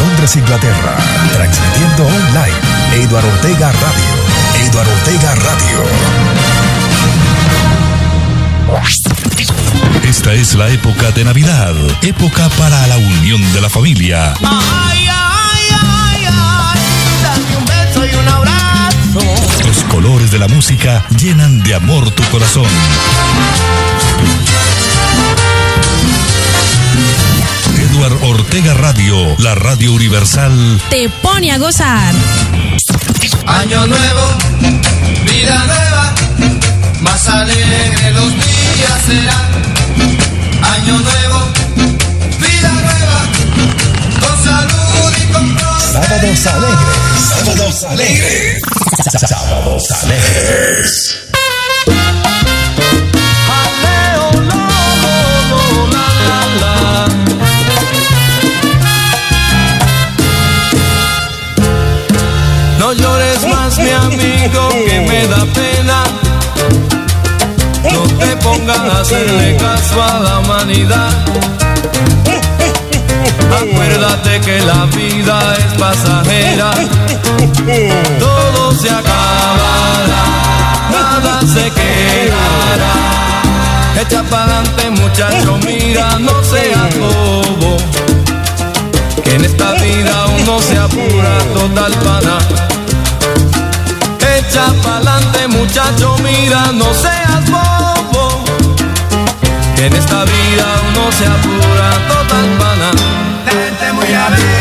Londres, Inglaterra. Transmitiendo online. Eduardo Ortega Radio. Eduardo Ortega Radio. Esta es la época de Navidad. Época para la unión de la familia. Ay, ay, ay, ay. Dame un beso y un abrazo. Los colores de la música llenan de amor tu corazón. Eduard Ortega Radio, la radio universal. Te pone a gozar. Año nuevo, vida nueva, más alegre los días serán. Año nuevo, vida nueva, con salud y con Sábados alegres. Sábados alegres. Sábados alegres. Que me da pena. No te pongas a hacerle caso a la humanidad. Acuérdate que la vida es pasajera. Todo se acabará, nada se quedará. Echa pa'lante muchacho, mira, no seas bobo. Que en esta vida uno se apura total pana. Echa pa'lante muchacho, mira, no seas bobo. Que en esta vida uno se apura total pana. Gente muy averigua,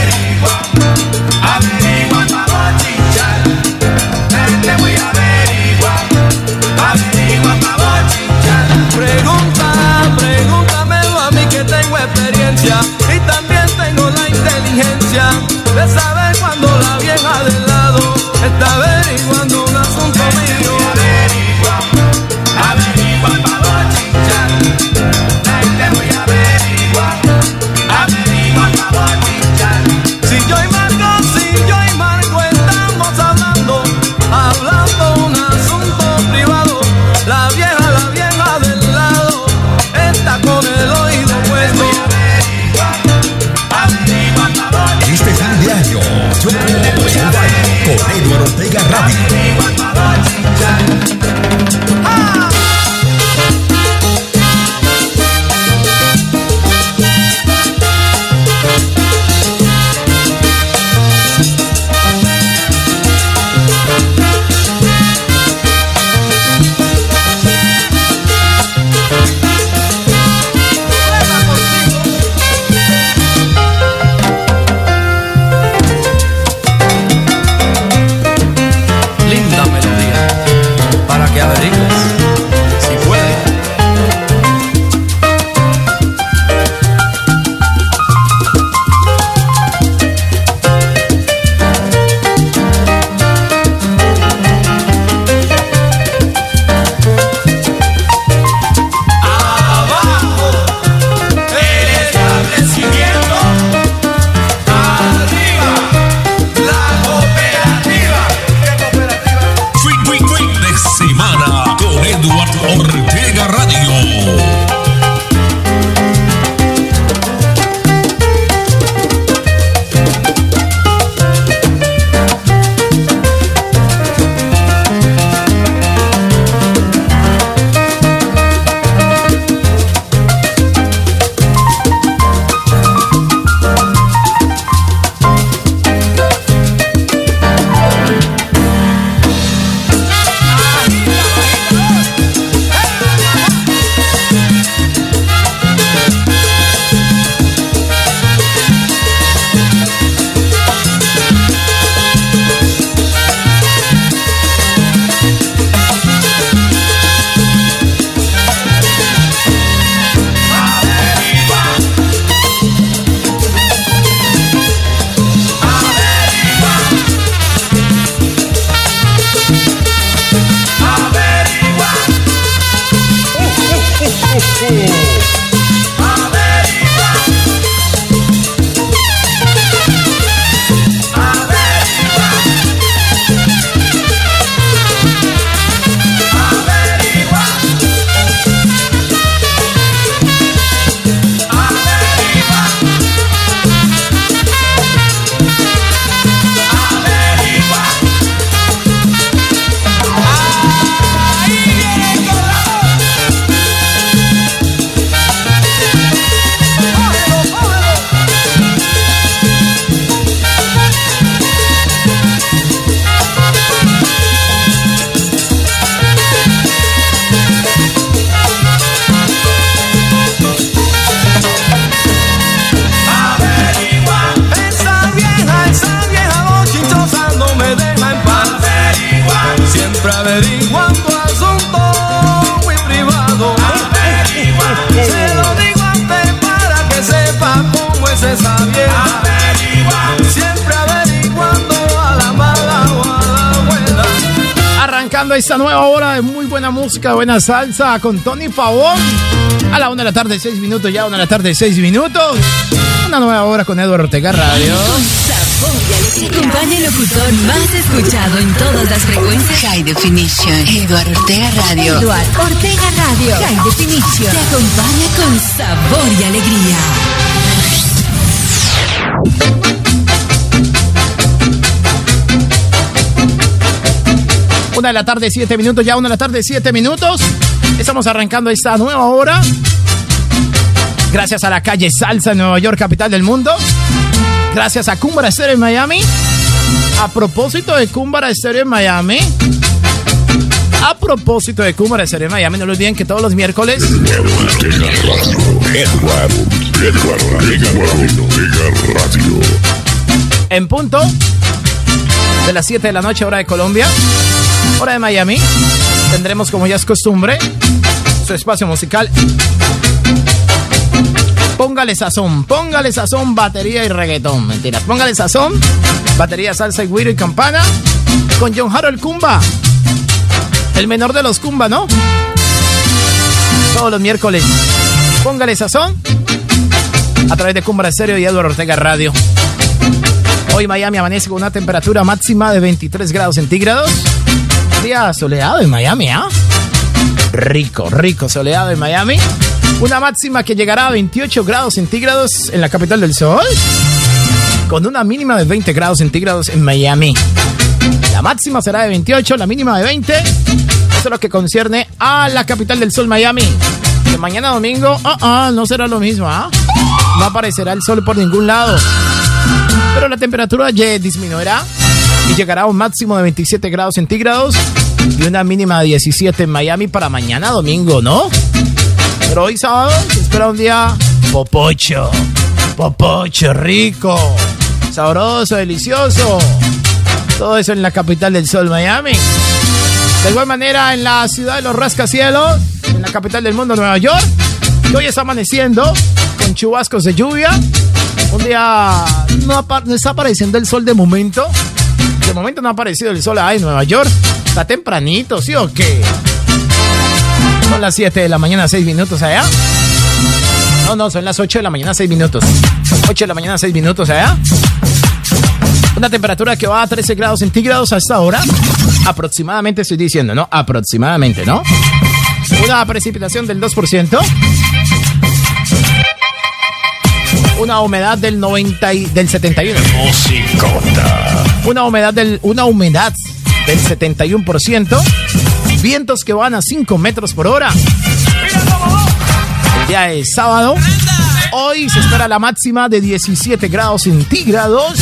Arrancando esta nueva hora de muy buena música, buena salsa con Tony Pavón. A la una de la tarde, seis minutos, ya una de la tarde, seis minutos. Una nueva hora con Eduardo Ortega Radio. Acompaña el locutor más escuchado en todas las frecuencias. High Definition. Eduardo Ortega Radio. Eduardo Ortega Radio. High Definition. Te acompaña con sabor y alegría. Una de la tarde, siete minutos, ya una de la tarde, siete minutos. Estamos arrancando esta nueva hora. Gracias a la calle Salsa Nueva York, capital del mundo. Gracias a Cumbara Estéreo en Miami. A propósito de Cumbara Estéreo en Miami. A propósito de Cumbara Estéreo en Miami, no lo olviden que todos los miércoles en punto de las 7 de la noche, hora de Colombia, hora de Miami, tendremos, como ya es costumbre, su espacio musical. Póngale sazón, póngale sazón, batería y reggaetón. Mentiras, póngale sazón, batería, salsa y guiro y campana con John Harold Kumba, el menor de los Kumba, ¿no? Todos los miércoles. Póngale sazón a través de Cumbra Estéreo y Eduardo Ortega Radio. Hoy Miami amanece con una temperatura máxima de 23 grados centígrados. Día soleado en Miami, ¿ah? Rico, rico soleado en Miami. Una máxima que llegará a 28 grados centígrados en la capital del sol. Con una mínima de 20 grados centígrados en Miami. La máxima será de 28, la mínima de 20. Eso es lo que concierne a la capital del sol, Miami. Que mañana domingo, ah, ah, no será lo mismo, ¿ah? No aparecerá el sol por ningún lado. Pero la temperatura ya disminuirá y llegará a un máximo de 27 grados centígrados y una mínima de 17 en Miami para mañana domingo, ¿no? Pero hoy sábado se espera un día popocho, popocho, rico, sabroso, delicioso. Todo eso en la capital del sol, Miami. De igual manera en la ciudad de los rascacielos, en la capital del mundo, Nueva York, que hoy está amaneciendo con chubascos de lluvia. Un día no, está apareciendo el sol de momento. De momento no ha aparecido el sol ahí en Nueva York. Está tempranito, ¿sí o qué? Son las 7 de la mañana, 6 minutos allá. No, no, son las 8 de la mañana, 6 minutos. 8 de la mañana, 6 minutos allá. Una temperatura que va a 13 grados centígrados a esta hora. Aproximadamente estoy diciendo, ¿no? Aproximadamente, ¿no? Una precipitación del 2%. Una humedad del 90 y- del 71. Una humedad del una humedad del 71%. Vientos que van a 5 metros por hora. El día es sábado. Hoy se espera la máxima de 17 grados centígrados.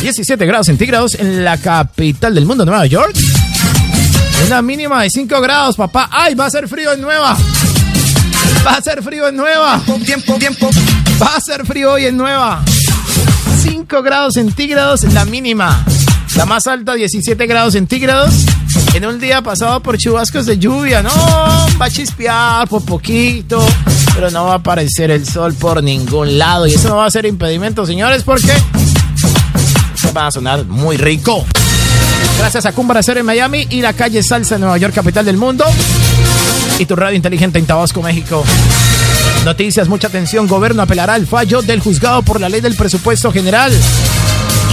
17 grados centígrados en la capital del mundo, Nueva York. Una mínima de 5 grados, papá. ¡Ay, va a ser frío en Nueva! Va a ser frío en Nueva. Tiempo, tiempo. Va a ser frío hoy en Nueva. 5 grados centígrados la mínima. La más alta, 17 grados centígrados. En un día pasado por chubascos de lluvia. No, va a chispear por poquito. Pero no va a aparecer el sol por ningún lado. Y eso no va a ser impedimento, señores, porque va a sonar muy rico. Gracias a Cumbra Cero en Miami y la calle Salsa en Nueva York, capital del mundo. Y tu radio inteligente en Tabasco, México. Noticias, mucha atención. Gobierno apelará al fallo del juzgado por la ley del presupuesto general.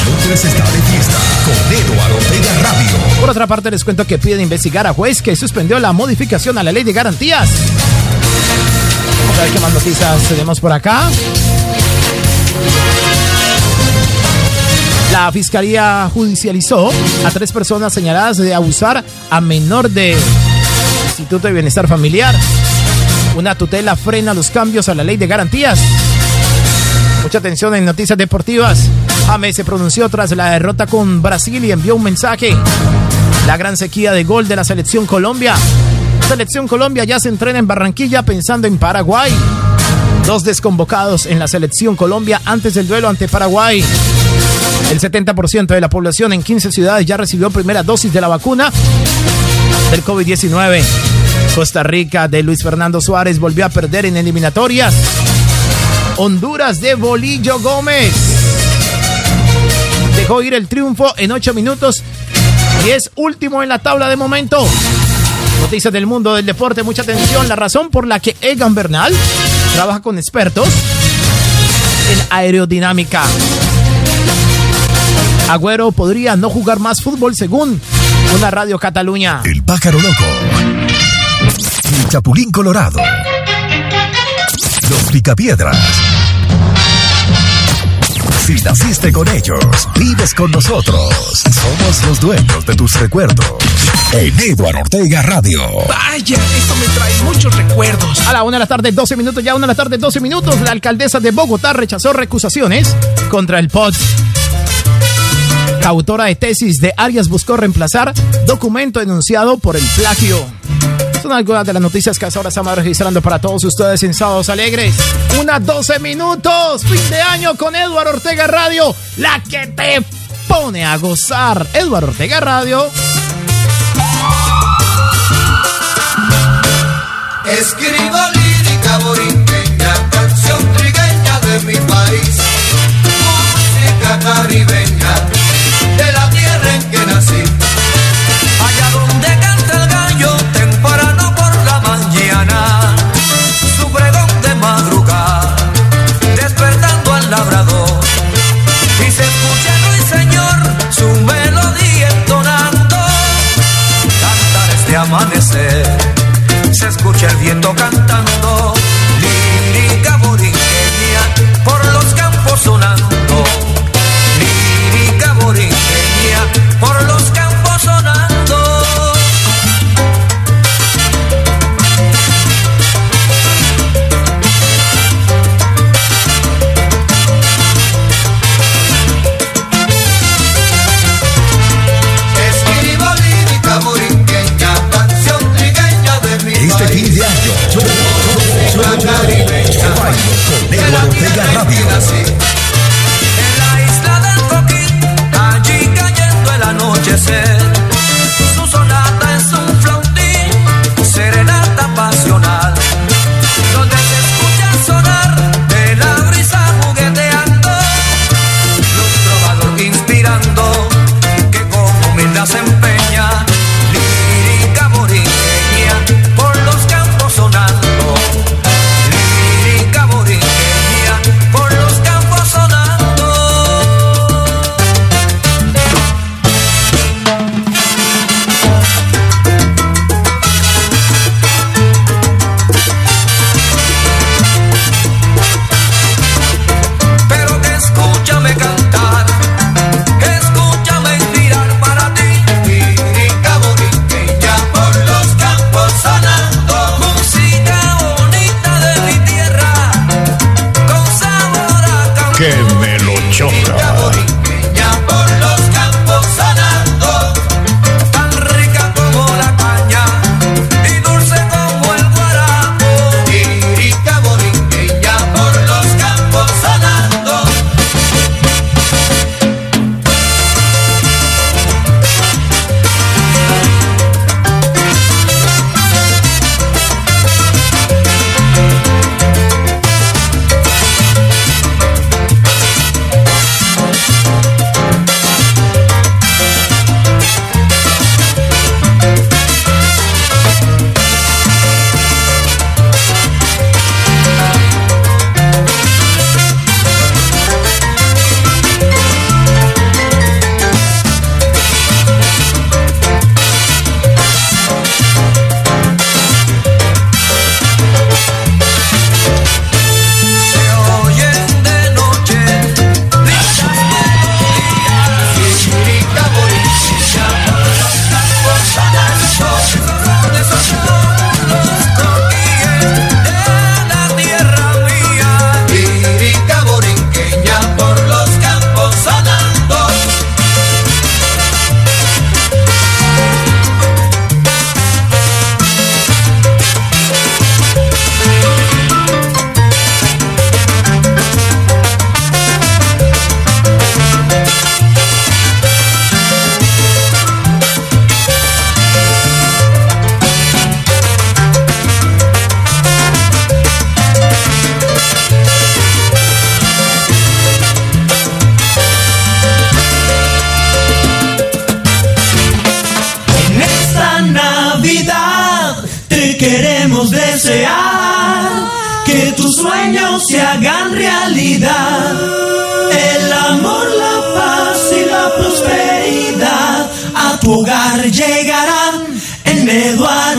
Londres está de fiesta con Eduardo Ortega Radio. Por otra parte, les cuento que piden investigar a juez que suspendió la modificación a la ley de garantías. Vamos a ver qué más noticias tenemos por acá. La fiscalía judicializó a tres personas señaladas de abusar a menor de Instituto de Bienestar Familiar. Una tutela frena los cambios a la ley de garantías. Mucha atención en noticias deportivas. James se pronunció tras la derrota con Brasil y envió un mensaje. La gran sequía de gol de la selección Colombia. Selección Colombia ya se entrena en Barranquilla pensando en Paraguay. Dos desconvocados en la selección Colombia antes del duelo ante Paraguay. El 70% de la población en 15 ciudades ya recibió primera dosis de la vacuna del COVID-19. Costa Rica de Luis Fernando Suárez volvió a perder en eliminatorias. Honduras de Bolillo Gómez dejó ir el triunfo en 8 minutos y es último en la tabla de momento. Noticias del mundo del deporte, mucha atención. La razón por la que Egan Bernal trabaja con expertos en aerodinámica. Agüero podría no jugar más fútbol según una radio Cataluña. El pájaro loco. El chapulín colorado. Los picapiedras. Si naciste con ellos, vives con nosotros. Somos los dueños de tus recuerdos. En Eduardo Ortega Radio. Vaya, esto me trae muchos recuerdos. A la una de la tarde, 12 minutos, ya una de la tarde, 12 minutos, la alcaldesa de Bogotá rechazó recusaciones contra el POT. La autora de tesis de Arias buscó reemplazar documento denunciado por el plagio. Son algunas de las noticias que hasta ahora estamos registrando para todos ustedes en Sábados Alegres. Una 12 minutos, fin de año con Eduardo Ortega Radio, la que te pone a gozar. Eduardo Ortega Radio. Escribo lírica borinqueña, canción trigueña de mi país, música caribeña,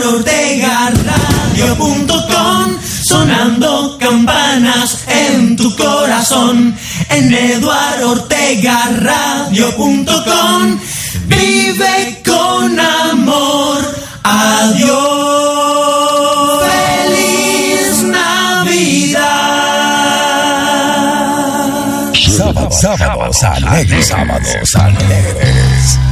Eduardo Ortega Radio.com sonando campanas en tu corazón. En Eduardo Ortega Radio.com vive con amor. Adiós. Feliz Navidad. Sábados, sábados alegres, sábados alegres.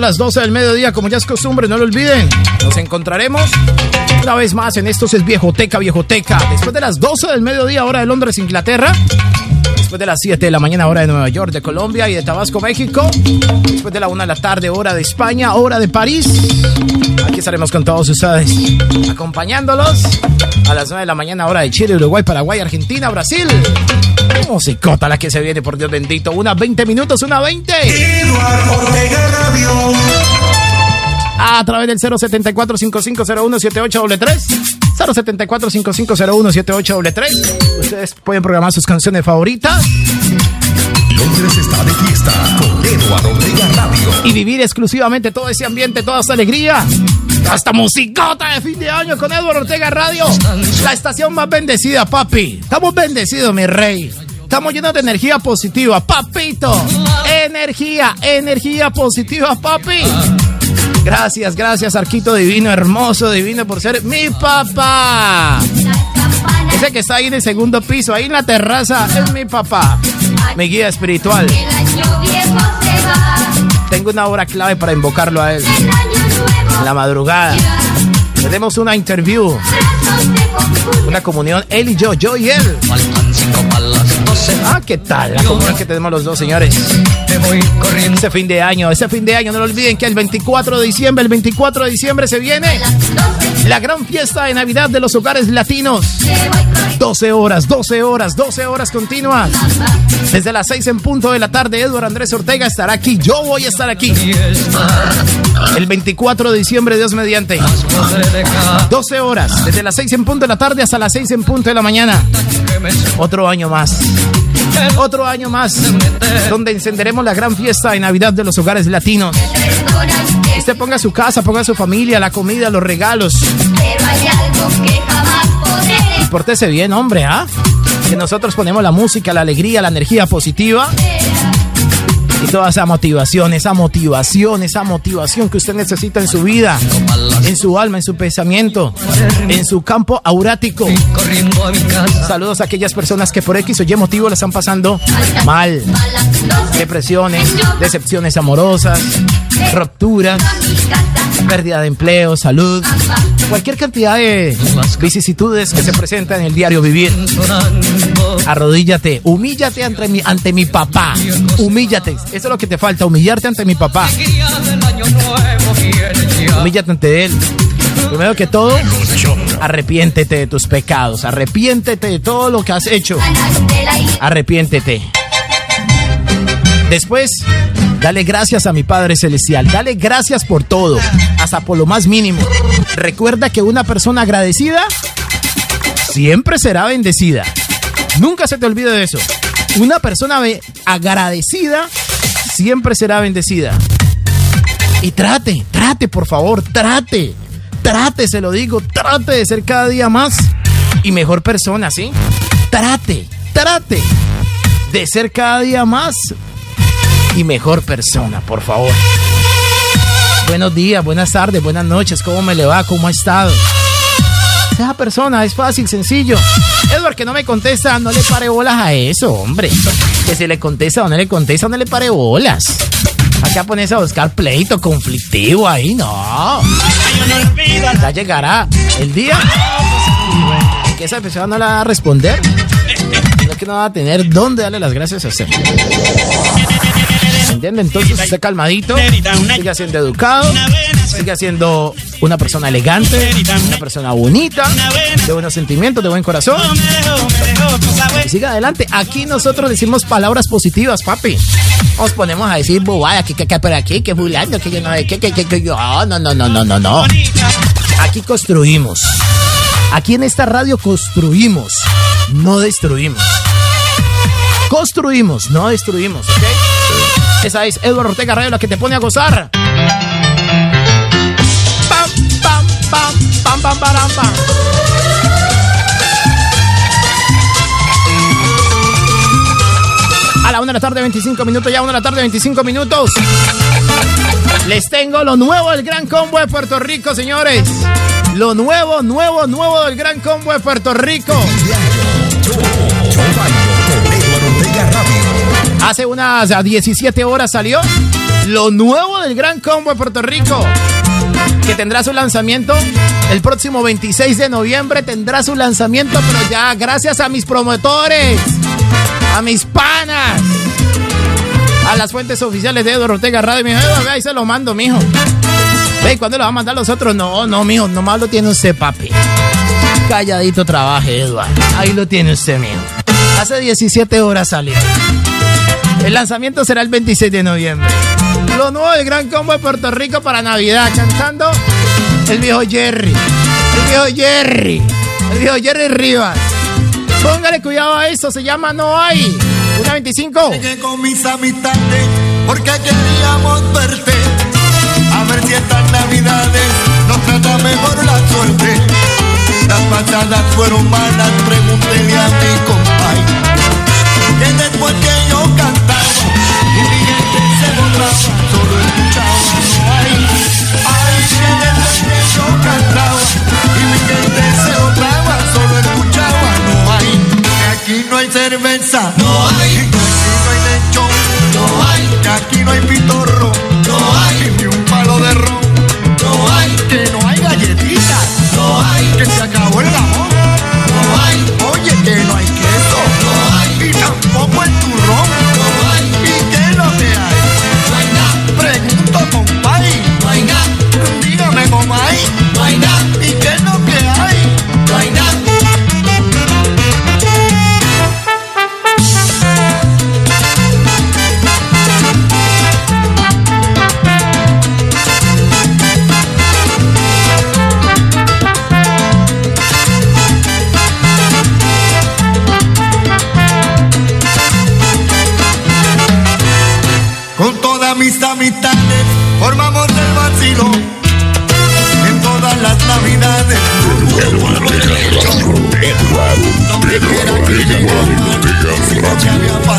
A las 12 del mediodía, como ya es costumbre, no lo olviden. Nos encontraremos una vez más en Estos es Viejoteca, Viejoteca. Después de las 12 del mediodía, hora de Londres, Inglaterra. Después de las 7 de la mañana, hora de Nueva York, de Colombia y de Tabasco, México. Después de la 1 de la tarde, hora de España, hora de París. Aquí estaremos con todos ustedes, acompañándolos a las 9 de la mañana, hora de Chile, Uruguay, Paraguay, Argentina, Brasil. Musicota la que se viene, por Dios bendito. Una 20 minutos, una 20. Eduardo Ortega Radio a través del 074-5501-7833. 074-5501-7833. Ustedes pueden programar sus canciones favoritas Londres está de fiesta con Eduardo Ortega Radio. y vivir exclusivamente todo ese ambiente, toda esa alegría. Hasta musicota de fin de año con Eduardo Ortega Radio. La estación más bendecida, papi. Estamos bendecidos, mi rey. Estamos llenos de energía positiva, papito. Energía, energía positiva, papi. Gracias, gracias, Arquito Divino, hermoso, divino por ser mi papá. Ese que está ahí en el segundo piso, ahí en la terraza, es mi papá. Mi guía espiritual. Tengo una hora clave para invocarlo a él. En la madrugada. Tenemos una interview, una comunión, él y yo, yo y él. Ah, ¿qué tal? La comunión que tenemos los dos, señores. Ese fin de año, ese fin de año, no lo olviden que el 24 de diciembre, el 24 de diciembre se viene la gran fiesta de Navidad de los hogares latinos. 12 horas, 12 horas, 12 horas continuas. Desde las 6 en punto de la tarde, Eduardo Andrés Ortega estará aquí. Yo voy a estar aquí. El 24 de diciembre, Dios mediante. 12 horas, desde las 6 en punto de la tarde hasta las 6 en punto de la mañana. Otro año más. Otro año más, donde encenderemos la gran fiesta de Navidad de los hogares latinos. Usted ponga su casa, ponga su familia, la comida, los regalos. Pero hay bien, hombre, ¿ah? Que nosotros ponemos la música, la alegría, la energía positiva. Y toda esa motivación, esa motivación, esa motivación que usted necesita en su vida, en su alma, en su pensamiento, en su campo aurático. Saludos a aquellas personas que por X o Y motivo la están pasando mal. Depresiones, decepciones amorosas, rupturas, pérdida de empleo, salud, cualquier cantidad de vicisitudes que se presentan en el diario vivir. Arrodíllate, humíllate ante mi, ante mi papá, humíllate. Eso es lo que te falta, humillarte ante mi papá. Humíllate ante él. Primero que todo, arrepiéntete de tus pecados, arrepiéntete de todo lo que has hecho. Arrepiéntete. Después, dale gracias a mi Padre Celestial. Dale gracias por todo, hasta por lo más mínimo. Recuerda que una persona agradecida siempre será bendecida. Nunca se te olvide de eso. Una persona agradecida siempre será bendecida. Y trate, trate, por favor, trate. Trate, se lo digo, trate de ser cada día más y mejor persona, ¿sí? Trate, trate de ser cada día más y mejor persona, por favor. Buenos días, buenas tardes, buenas noches, ¿cómo me le va? ¿Cómo ha estado? Esa persona es fácil, sencillo. Edward, que no me contesta, no le pare bolas a eso, hombre. Que si le contesta o no le contesta, no le pare bolas. Acá pones a buscar pleito conflictivo ahí, no. Ya llegará el día en que esa persona no la va a responder. Es que no va a tener dónde darle las gracias a usted. ¿Entiende? Entonces, usted calmadito, siga siendo educado, siga siendo una persona elegante, una persona bonita, de buenos sentimientos, de buen corazón. Y siga adelante. Aquí nosotros decimos palabras positivas, papi. Nos ponemos a decir bobada, que, que, que por aquí, que fulano, que yo no, que, que, que, que yo. No, no, no, no, no, no. Aquí construimos. Aquí en esta radio construimos, no destruimos. Construimos, no destruimos, ¿ok? Esa es Eduardo Ortega Radio, la que te pone a gozar. Pam, pam, pam, pam, pam, pam. A la una de la tarde, 25 minutos, ya una de la tarde, 25 minutos. Les tengo lo nuevo del Gran Combo de Puerto Rico, señores. Lo nuevo, nuevo, nuevo del Gran Combo de Puerto Rico. Hace unas 17 horas salió lo nuevo del Gran Combo de Puerto Rico. Que tendrá su lanzamiento el próximo 26 de noviembre. Tendrá su lanzamiento, pero ya gracias a mis promotores, a mis panas, a las fuentes oficiales de Eduardo Ortega Radio. Mi ahí se lo mando, mijo. Ve, ¿cuándo lo va a mandar los otros? No, no, mijo, nomás lo tiene usted, papi. Calladito trabaje, Eduardo. Ahí lo tiene usted, mijo. Hace 17 horas salió. El lanzamiento será el 26 de noviembre. Lo nuevo del Gran Combo de Puerto Rico para Navidad, cantando el viejo Jerry. El viejo Jerry. El viejo Jerry Rivas. Póngale cuidado a eso, se llama No hay. Una 25. Llegué con mis amistades porque queríamos verte. A ver si estas navidades nos trata mejor la suerte. Las pasadas fueron malas, pregúntele a mi compañero. Que que yo cantaba y mi gente se borraba, solo escuchaba no hay. Ay, que que yo cantaba y mi gente se borraba, solo escuchaba no hay. Que aquí no hay cerveza, no hay. Que aquí no hay lechón, no hay. Que aquí no hay pitorro, no hay. Ni un palo de ron, no hay. Que no hay galletitas ¡Qué Главный бегал в радио.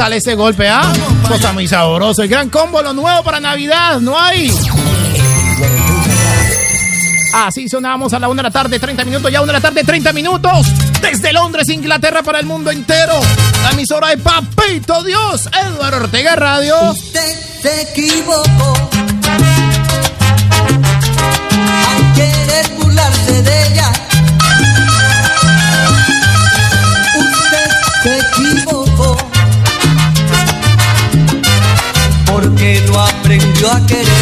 sale ese golpe, ¿ah? Cosa muy sabrosa. El gran combo, lo nuevo para Navidad, ¿no hay? Así sonamos a la una de la tarde, 30 minutos, ya una de la tarde, 30 minutos. Desde Londres, Inglaterra, para el mundo entero. La emisora de Papito Dios, Eduardo Ortega Radio. Usted se equivocó. volvió a querer.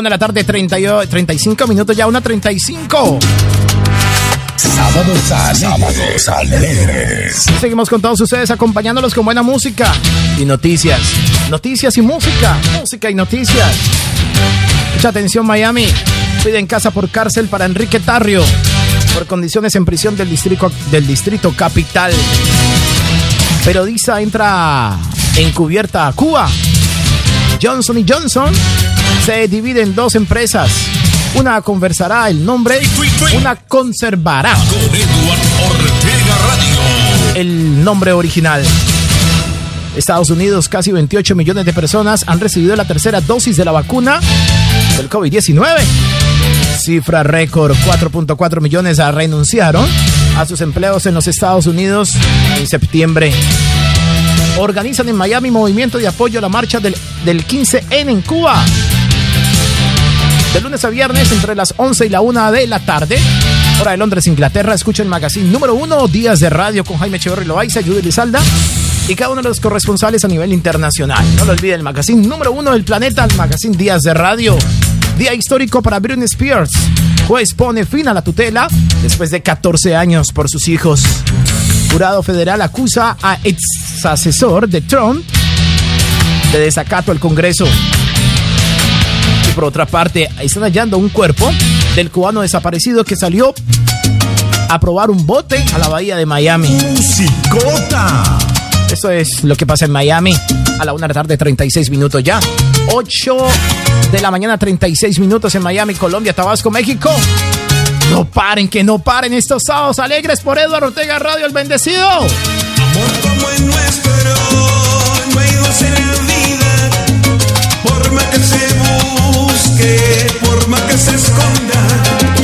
Una de la tarde, 38, 35 minutos, ya una 35. Sábados alegres. Sábados alegres. Seguimos con todos ustedes acompañándolos con buena música y noticias. Noticias y música. Música y noticias. Mucha atención, Miami. Piden casa por cárcel para Enrique Tarrio por condiciones en prisión del distrito, del distrito capital. Periodista entra encubierta a Cuba. Johnson Johnson se divide en dos empresas. Una conversará el nombre, una conservará el nombre original. Estados Unidos, casi 28 millones de personas han recibido la tercera dosis de la vacuna del COVID-19. Cifra récord, 4.4 millones renunciaron a sus empleos en los Estados Unidos en septiembre. Organizan en Miami movimiento de apoyo a la marcha del, del 15N en Cuba. De lunes a viernes entre las 11 y la 1 de la tarde. Hora de Londres, Inglaterra. Escucha el magazine número 1, Días de Radio con Jaime Echeverry Loaiza, Judy Lizalda y cada uno de los corresponsales a nivel internacional. No lo olviden, el magazine número 1 del planeta, el magazine Días de Radio. Día histórico para Britney Spears. Juez pone fin a la tutela después de 14 años por sus hijos. Jurado federal acusa a ex asesor de Trump de desacato al Congreso. Y por otra parte, están hallando un cuerpo del cubano desaparecido que salió a probar un bote a la bahía de Miami. Musicota. Eso es lo que pasa en Miami a la una de la tarde, 36 minutos ya. 8 de la mañana, 36 minutos en Miami, Colombia, Tabasco, México. No paren, que no paren estos sábados alegres por Eduardo Ortega Radio, el bendecido. Amor como el nuestro, no hay dos en la vida. Por más que se busque, por más que se esconda.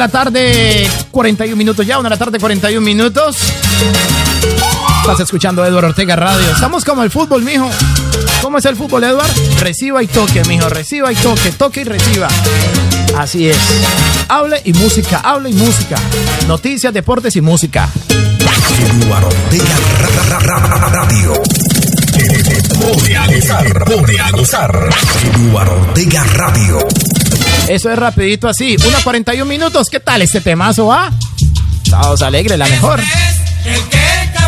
la tarde, 41 minutos ya, una de la tarde, 41 minutos. Estás escuchando a Eduardo Ortega Radio. Estamos como el fútbol, mijo. ¿Cómo es el fútbol, Eduardo? Reciba y toque, mijo. Reciba y toque, toque y reciba. Así es. Hable y música, hable y música. Noticias, deportes y música. Eduardo Ortega Radio. Eduardo Ortega Radio. Eso es rapidito así. 1.41 minutos. ¿Qué tal este temazo, va? Ah? Sábados alegre, la mejor. Este es el que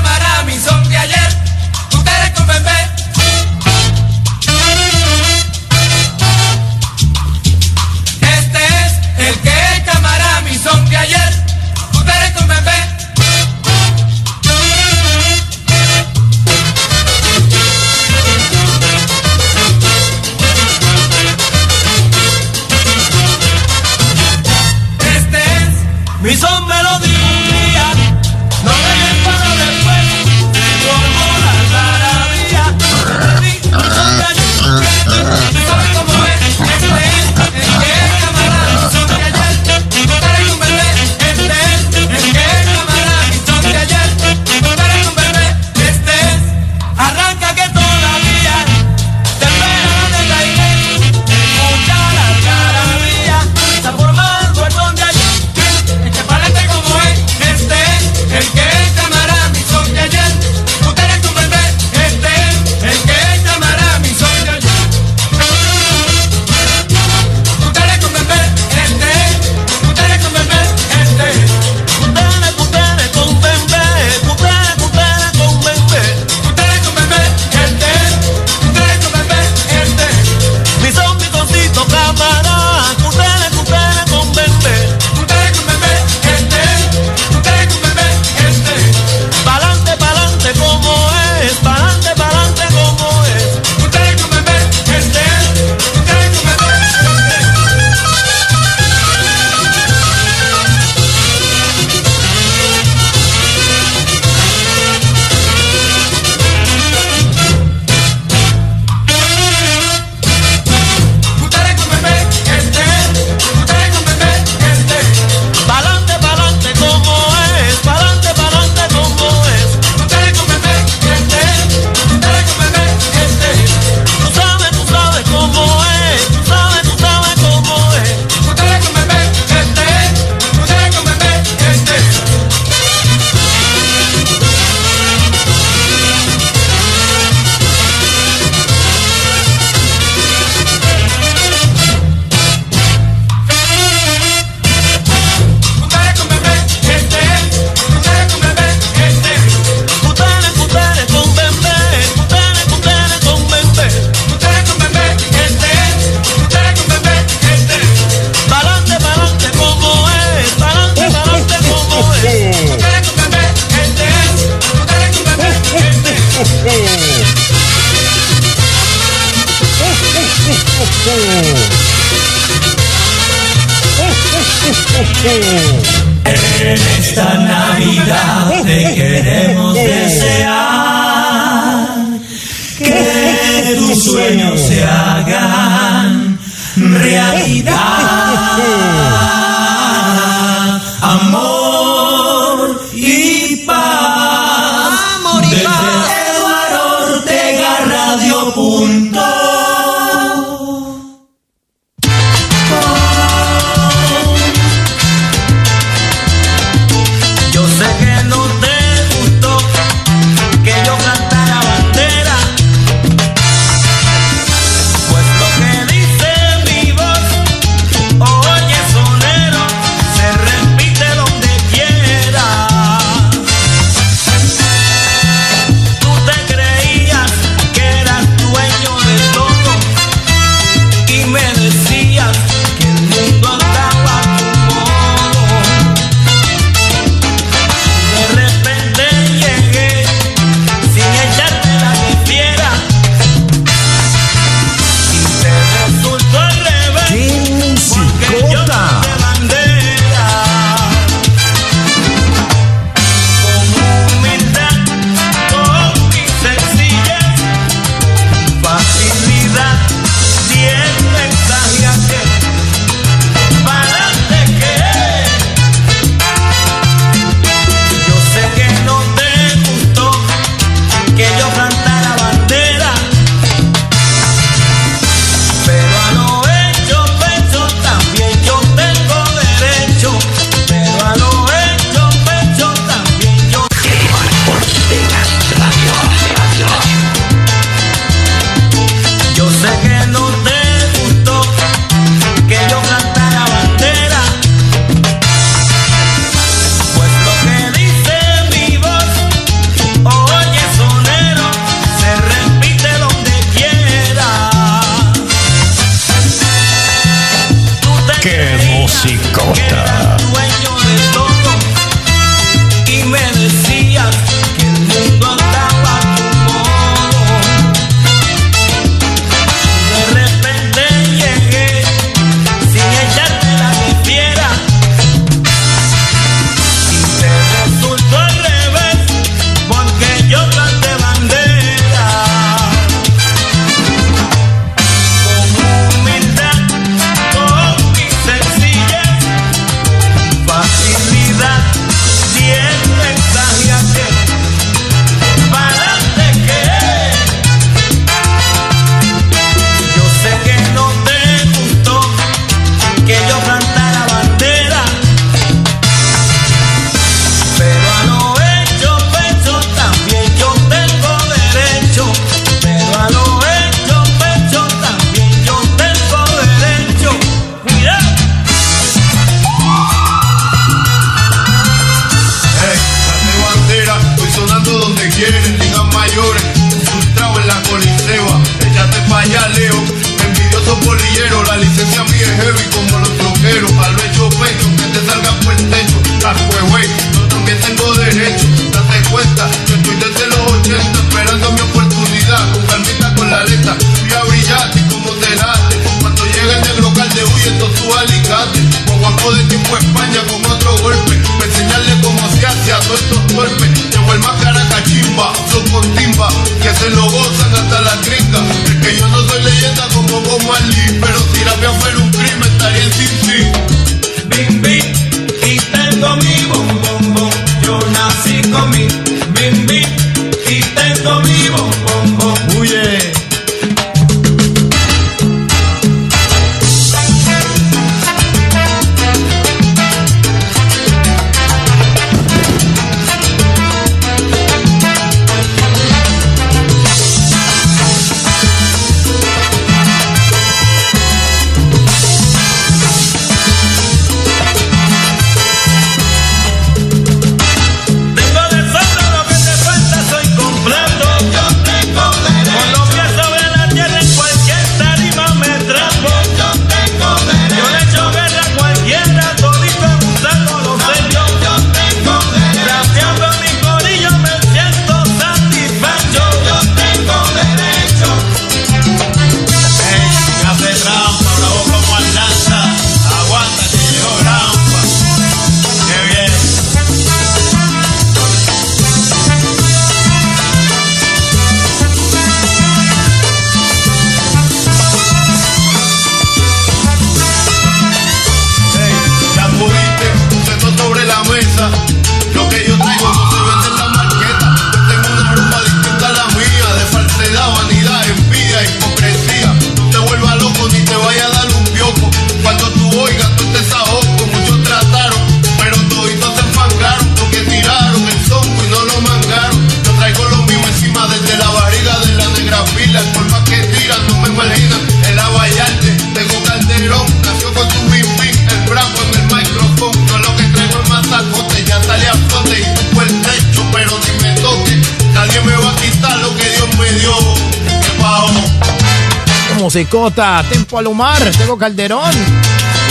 Musicota, Tempo Alumar, Tego Calderón,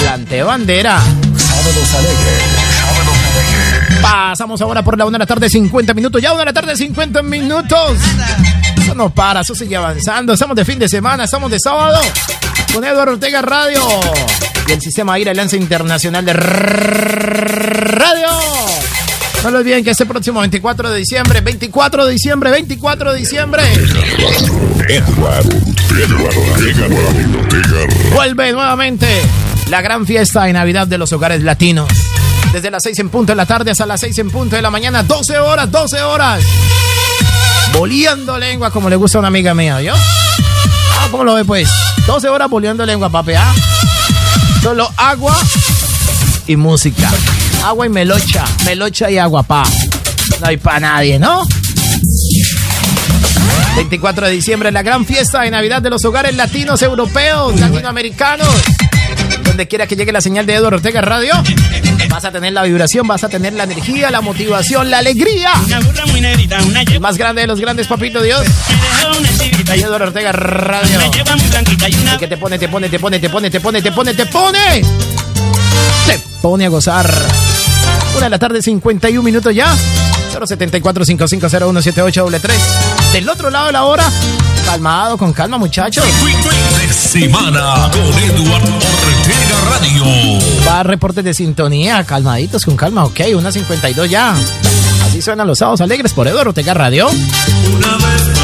Plante Bandera. Sábados alegres. Sábados alegres. Pasamos ahora por la una de la tarde, 50 minutos. Ya una de la tarde, 50 minutos. Eso no para, eso sigue avanzando. Estamos de fin de semana, estamos de sábado. Con Eduardo Ortega Radio y el sistema aire Lanza Internacional de. No lo olviden que este próximo 24 de diciembre, 24 de diciembre, 24 de diciembre, vuelve nuevamente la gran fiesta de Navidad de los hogares latinos. Desde las 6 en punto de la tarde hasta las 6 en punto de la mañana, 12 horas, 12 horas. Boleando lengua como le gusta a una amiga mía, ¿yo? Ah, ¿cómo lo ve pues? 12 horas boleando lengua, papi, ¿ah? Solo agua y música. Agua y melocha, melocha y agua, pa. No hay pa' nadie, ¿no? 24 de diciembre, la gran fiesta de Navidad de los hogares latinos, europeos, latinoamericanos. Donde quiera que llegue la señal de Eduardo Ortega Radio, vas a tener la vibración, vas a tener la energía, la motivación, la alegría. El más grande de los grandes, papito Dios. Eduardo Ortega Radio. El que te pone, te pone, te pone, te pone, te pone, te pone, te pone. Te pone a gozar. Una de la tarde, 51 minutos ya. 074 550178 Del otro lado de la hora, calmado, con calma, muchachos. De semana con Eduardo Ortega Radio. Va a reportes de sintonía, calmaditos, con calma, ok, una 52 ya. Así suenan los sábados alegres por Eduardo Ortega Radio. Una vez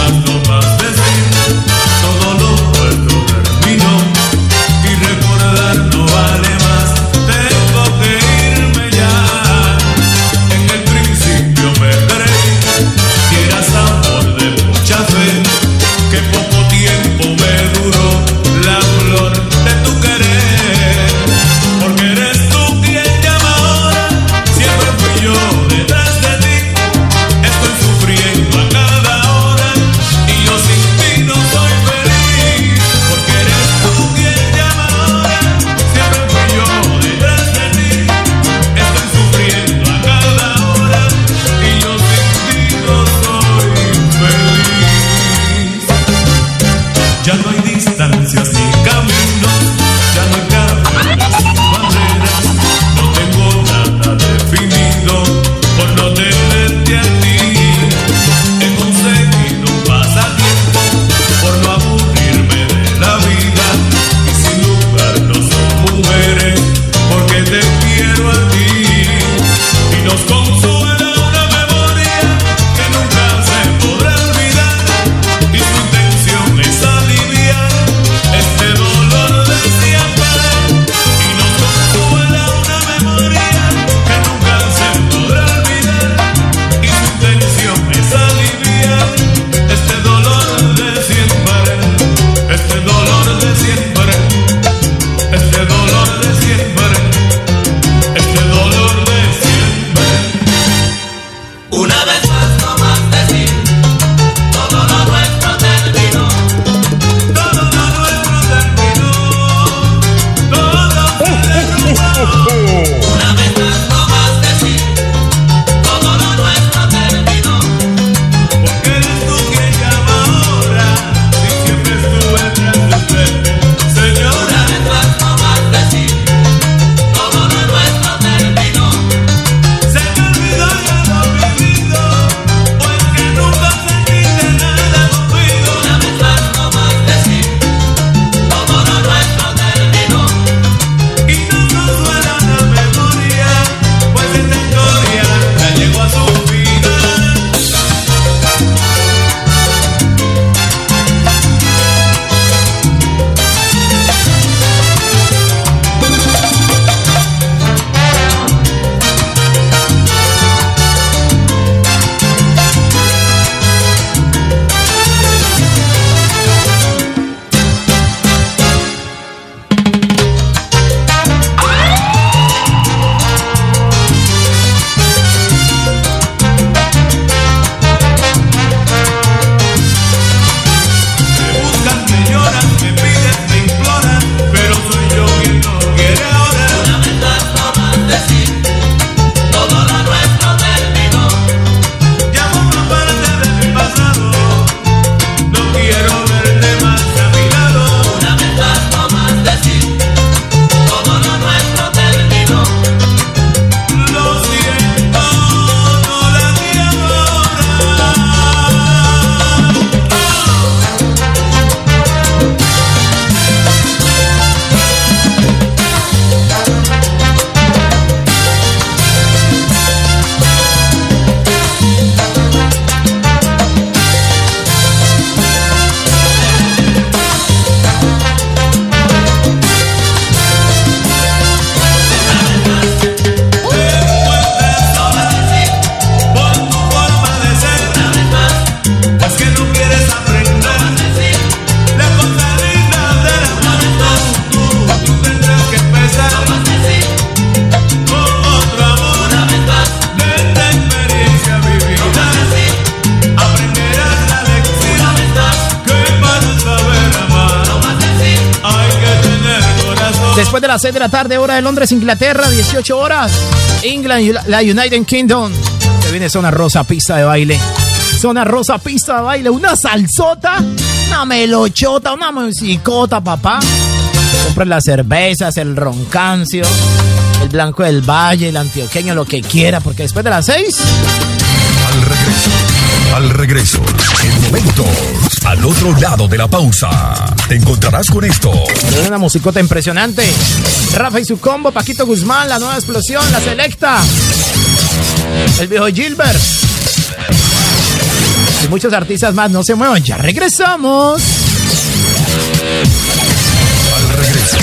de las 6 de la tarde, hora de Londres, Inglaterra, 18 horas. England, la United Kingdom. Se viene zona rosa, pista de baile. Zona rosa, pista de baile. Una salsota, una melochota, una musicota, papá. Compren las cervezas, el roncancio, el blanco del valle, el antioqueño, lo que quiera, porque después de las 6 Al regreso, al regreso, en momentos, al otro lado de la pausa, te encontrarás con esto. Una musicota impresionante. Rafa y su combo, Paquito Guzmán, la nueva explosión, la selecta. El viejo Gilbert. Y muchos artistas más, no se muevan, ya regresamos. Al regreso.